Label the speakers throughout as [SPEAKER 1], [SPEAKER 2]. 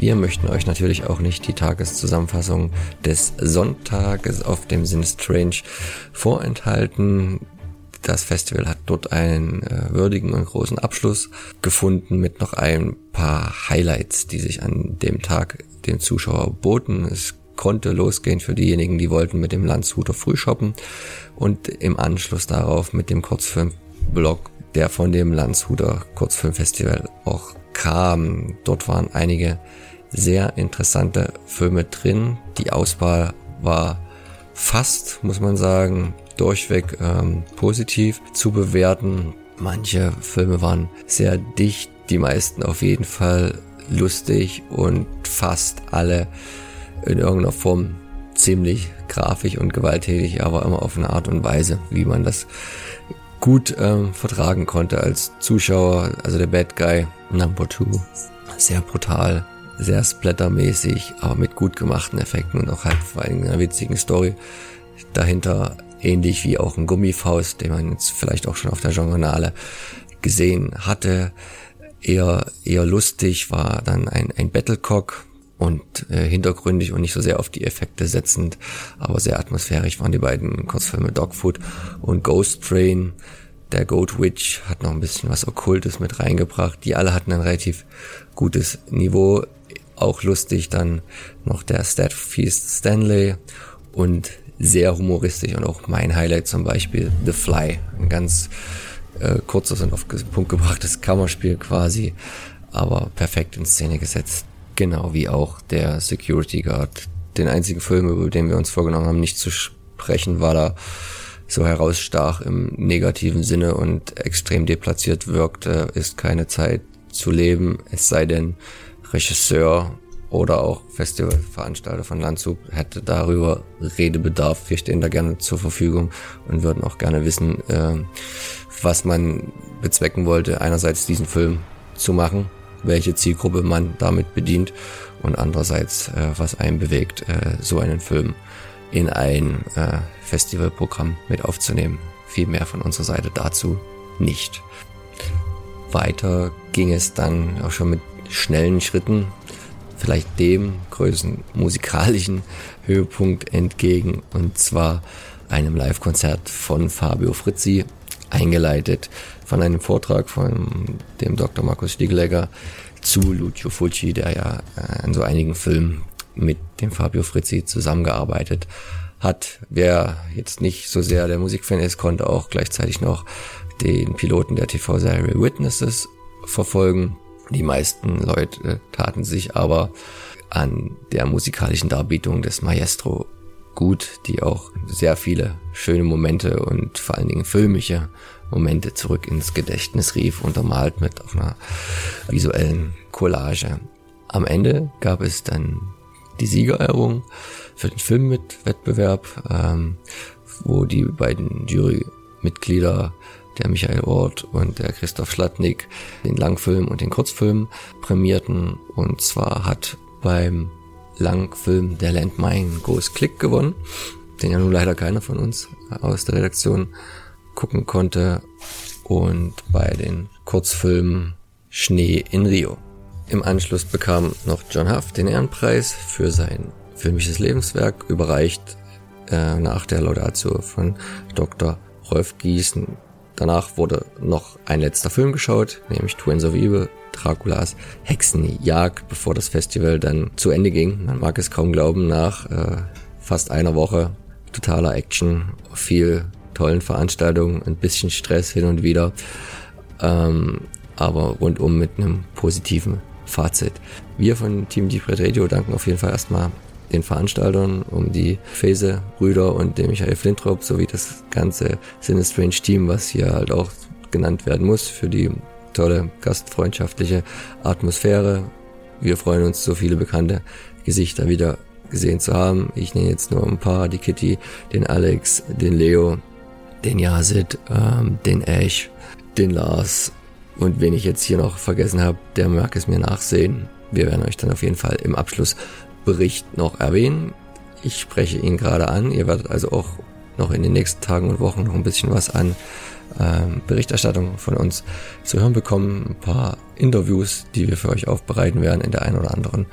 [SPEAKER 1] Wir möchten euch natürlich auch nicht die Tageszusammenfassung des Sonntages auf dem Sinn Strange vorenthalten. Das Festival hat dort einen äh, würdigen und großen Abschluss gefunden mit noch ein paar Highlights, die sich an dem Tag dem Zuschauer boten. Es konnte losgehen für diejenigen, die wollten mit dem Landshuter Frühshoppen und im Anschluss darauf mit dem Kurzfilmblog, der von dem Landshuter Kurzfilmfestival auch kam. Dort waren einige sehr interessante Filme drin. Die Auswahl war fast, muss man sagen, durchweg ähm, positiv zu bewerten. Manche Filme waren sehr dicht, die meisten auf jeden Fall lustig und fast alle in irgendeiner Form ziemlich grafisch und gewalttätig, aber immer auf eine Art und Weise, wie man das gut ähm, vertragen konnte als Zuschauer. Also der Bad Guy Number Two, sehr brutal, sehr splattermäßig, aber mit gut gemachten Effekten und auch halt vor allem einer witzigen Story dahinter, ähnlich wie auch ein Gummifaust, den man jetzt vielleicht auch schon auf der Genrenale gesehen hatte. Eher, eher lustig war dann ein, ein Battlecock, und äh, hintergründig und nicht so sehr auf die Effekte setzend, aber sehr atmosphärisch waren die beiden Kurzfilme Dogfood und Ghost Train. Der Goat Witch hat noch ein bisschen was Okkultes mit reingebracht. Die alle hatten ein relativ gutes Niveau. Auch lustig dann noch der Stat Feast Stanley und sehr humoristisch und auch mein Highlight zum Beispiel The Fly. Ein ganz äh, kurzes und auf den Punkt gebrachtes Kammerspiel quasi, aber perfekt in Szene gesetzt. Genau wie auch der Security Guard. Den einzigen Film, über den wir uns vorgenommen haben, nicht zu sprechen, weil er so herausstach im negativen Sinne und extrem deplatziert wirkte, ist keine Zeit zu leben, es sei denn, Regisseur oder auch Festivalveranstalter von Landshut hätte darüber Redebedarf. Wir stehen da gerne zur Verfügung und würden auch gerne wissen, äh, was man bezwecken wollte, einerseits diesen Film zu machen welche Zielgruppe man damit bedient und andererseits, äh, was einen bewegt, äh, so einen Film in ein äh, Festivalprogramm mit aufzunehmen. Viel mehr von unserer Seite dazu nicht. Weiter ging es dann auch schon mit schnellen Schritten, vielleicht dem größten musikalischen Höhepunkt entgegen, und zwar einem Live-Konzert von Fabio Frizzi, eingeleitet von einem Vortrag von dem Dr. Markus Stiegelegger zu Lucio Fulci, der ja äh, an so einigen Filmen mit dem Fabio Frizzi zusammengearbeitet hat. Wer jetzt nicht so sehr der Musikfan ist, konnte auch gleichzeitig noch den Piloten der TV-Serie Witnesses verfolgen. Die meisten Leute taten sich aber an der musikalischen Darbietung des Maestro gut, die auch sehr viele schöne Momente und vor allen Dingen filmische Momente zurück ins Gedächtnis rief, untermalt mit auf einer visuellen Collage. Am Ende gab es dann die Siegerehrung für den Filmwettbewerb, ähm, wo die beiden Jurymitglieder, der Michael Ort und der Christoph Schlatnik, den Langfilm und den Kurzfilm prämierten. Und zwar hat beim Langfilm Der Landmine Goes Click gewonnen, den ja nun leider keiner von uns aus der Redaktion gucken konnte und bei den Kurzfilmen Schnee in Rio. Im Anschluss bekam noch John Huff den Ehrenpreis für sein filmisches Lebenswerk, überreicht äh, nach der Laudatio von Dr. Rolf Gießen. Danach wurde noch ein letzter Film geschaut, nämlich Twins of Evil, Draculas Hexenjagd, bevor das Festival dann zu Ende ging. Man mag es kaum glauben, nach äh, fast einer Woche totaler Action, viel tollen Veranstaltungen, ein bisschen Stress hin und wieder, ähm, aber rundum mit einem positiven Fazit. Wir von Team Deep Red Radio danken auf jeden Fall erstmal den Veranstaltern, um die Phase Brüder und dem Michael Flintrop sowie das ganze Sinistrange Team, was hier halt auch genannt werden muss, für die tolle gastfreundschaftliche Atmosphäre. Wir freuen uns, so viele bekannte Gesichter wieder gesehen zu haben. Ich nenne jetzt nur ein paar, die Kitty, den Alex, den Leo, den Yazid, ähm, den Ash, den Lars und wen ich jetzt hier noch vergessen habe, der mag es mir nachsehen. Wir werden euch dann auf jeden Fall im Abschlussbericht noch erwähnen. Ich spreche ihn gerade an. Ihr werdet also auch noch in den nächsten Tagen und Wochen noch ein bisschen was an ähm, Berichterstattung von uns zu hören bekommen, ein paar Interviews, die wir für euch aufbereiten werden in der einen oder anderen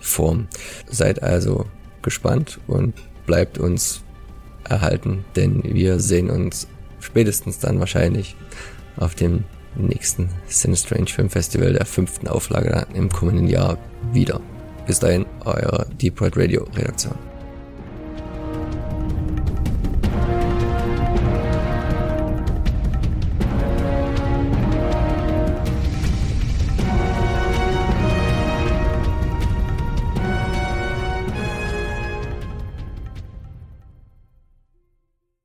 [SPEAKER 1] Form. Seid also gespannt und bleibt uns erhalten, denn wir sehen uns spätestens dann wahrscheinlich auf dem nächsten Cinestrange Film Festival der fünften Auflage im kommenden Jahr wieder. Bis dahin, euer Deep Red Radio Redaktion.